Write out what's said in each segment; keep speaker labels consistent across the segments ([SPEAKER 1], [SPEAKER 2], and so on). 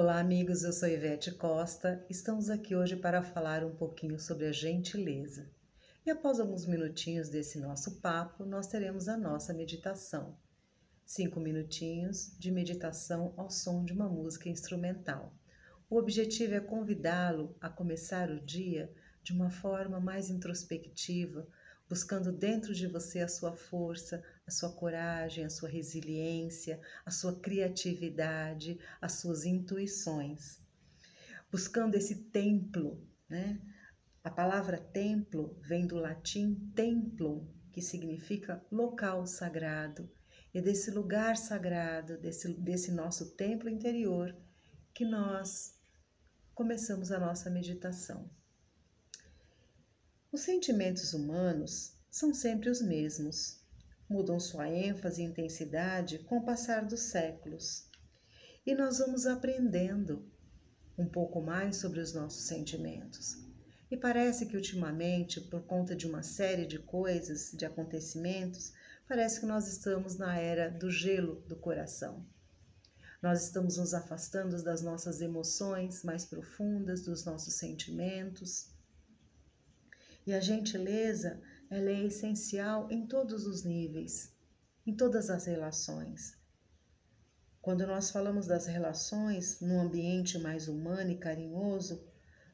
[SPEAKER 1] Olá, amigos. Eu sou Ivete Costa. Estamos aqui hoje para falar um pouquinho sobre a gentileza. E após alguns minutinhos desse nosso papo, nós teremos a nossa meditação. Cinco minutinhos de meditação ao som de uma música instrumental. O objetivo é convidá-lo a começar o dia de uma forma mais introspectiva, buscando dentro de você a sua força, a sua coragem, a sua resiliência, a sua criatividade, as suas intuições. Buscando esse templo, né? A palavra templo vem do latim templum, que significa local sagrado. E desse lugar sagrado, desse, desse nosso templo interior, que nós começamos a nossa meditação. Os sentimentos humanos são sempre os mesmos, mudam sua ênfase e intensidade com o passar dos séculos. E nós vamos aprendendo um pouco mais sobre os nossos sentimentos. E parece que ultimamente, por conta de uma série de coisas, de acontecimentos, parece que nós estamos na era do gelo do coração. Nós estamos nos afastando das nossas emoções mais profundas, dos nossos sentimentos. E a gentileza, ela é essencial em todos os níveis, em todas as relações. Quando nós falamos das relações num ambiente mais humano e carinhoso,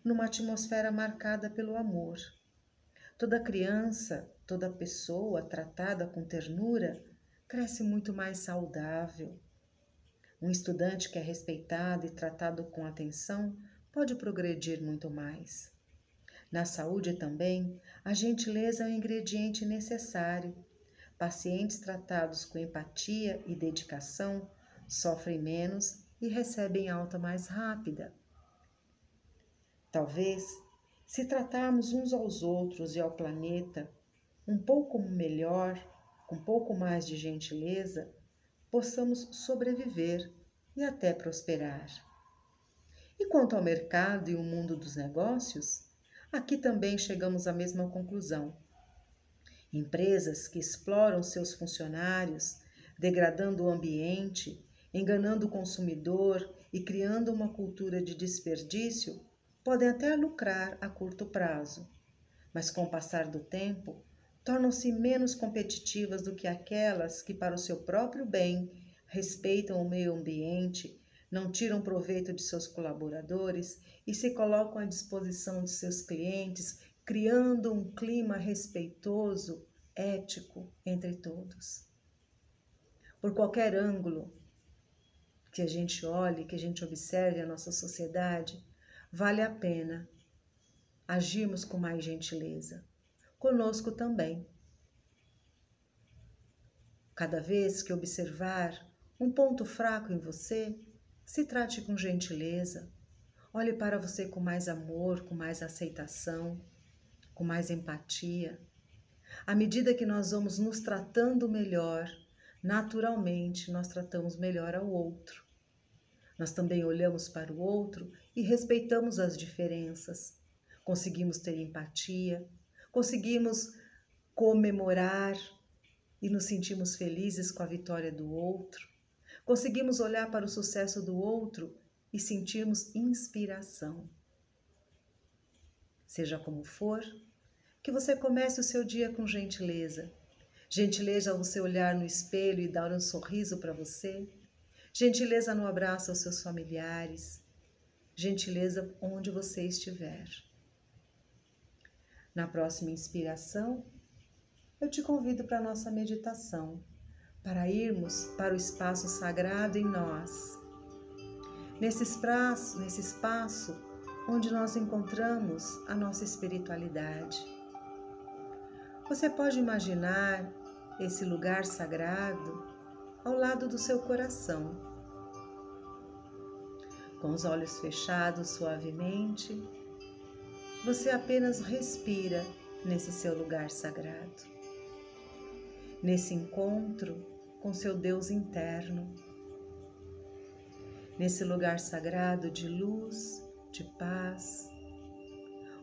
[SPEAKER 1] numa atmosfera marcada pelo amor. Toda criança, toda pessoa tratada com ternura cresce muito mais saudável. Um estudante que é respeitado e tratado com atenção pode progredir muito mais. Na saúde também, a gentileza é um ingrediente necessário. Pacientes tratados com empatia e dedicação sofrem menos e recebem alta mais rápida. Talvez, se tratarmos uns aos outros e ao planeta um pouco melhor, com um pouco mais de gentileza, possamos sobreviver e até prosperar. E quanto ao mercado e o mundo dos negócios, Aqui também chegamos à mesma conclusão. Empresas que exploram seus funcionários, degradando o ambiente, enganando o consumidor e criando uma cultura de desperdício, podem até lucrar a curto prazo, mas com o passar do tempo, tornam-se menos competitivas do que aquelas que, para o seu próprio bem, respeitam o meio ambiente não tiram proveito de seus colaboradores e se colocam à disposição de seus clientes, criando um clima respeitoso, ético entre todos. Por qualquer ângulo que a gente olhe, que a gente observe a nossa sociedade, vale a pena agirmos com mais gentileza. Conosco também. Cada vez que observar um ponto fraco em você, se trate com gentileza. Olhe para você com mais amor, com mais aceitação, com mais empatia. À medida que nós vamos nos tratando melhor, naturalmente nós tratamos melhor ao outro. Nós também olhamos para o outro e respeitamos as diferenças. Conseguimos ter empatia, conseguimos comemorar e nos sentimos felizes com a vitória do outro. Conseguimos olhar para o sucesso do outro e sentirmos inspiração. Seja como for, que você comece o seu dia com gentileza. Gentileza ao você olhar no espelho e dar um sorriso para você. Gentileza no abraço aos seus familiares. Gentileza onde você estiver. Na próxima inspiração, eu te convido para a nossa meditação para irmos para o espaço sagrado em nós. Nesse espaço, nesse espaço onde nós encontramos a nossa espiritualidade. Você pode imaginar esse lugar sagrado ao lado do seu coração. Com os olhos fechados suavemente, você apenas respira nesse seu lugar sagrado. Nesse encontro com seu Deus interno. Nesse lugar sagrado de luz, de paz,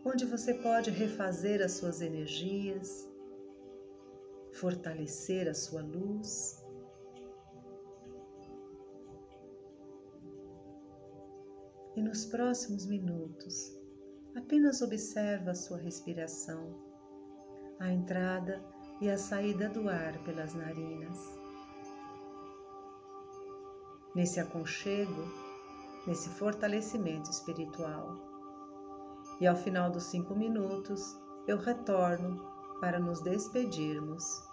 [SPEAKER 1] onde você pode refazer as suas energias, fortalecer a sua luz. E nos próximos minutos, apenas observa a sua respiração, a entrada e a saída do ar pelas narinas. Nesse aconchego, nesse fortalecimento espiritual. E ao final dos cinco minutos, eu retorno para nos despedirmos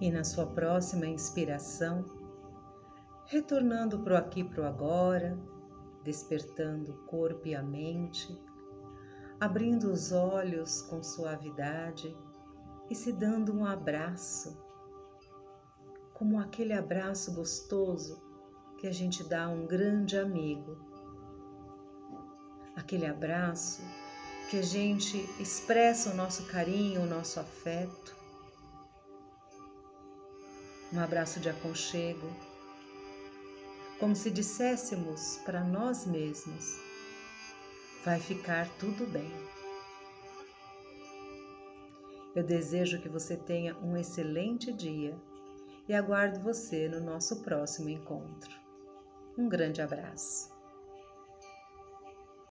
[SPEAKER 1] E na sua próxima inspiração, retornando para o aqui para o agora, despertando o corpo e a mente, abrindo os olhos com suavidade e se dando um abraço, como aquele abraço gostoso que a gente dá a um grande amigo. Aquele abraço que a gente expressa o nosso carinho, o nosso afeto um abraço de aconchego, como se disséssemos para nós mesmos: vai ficar tudo bem. Eu desejo que você tenha um excelente dia e aguardo você no nosso próximo encontro. Um grande abraço.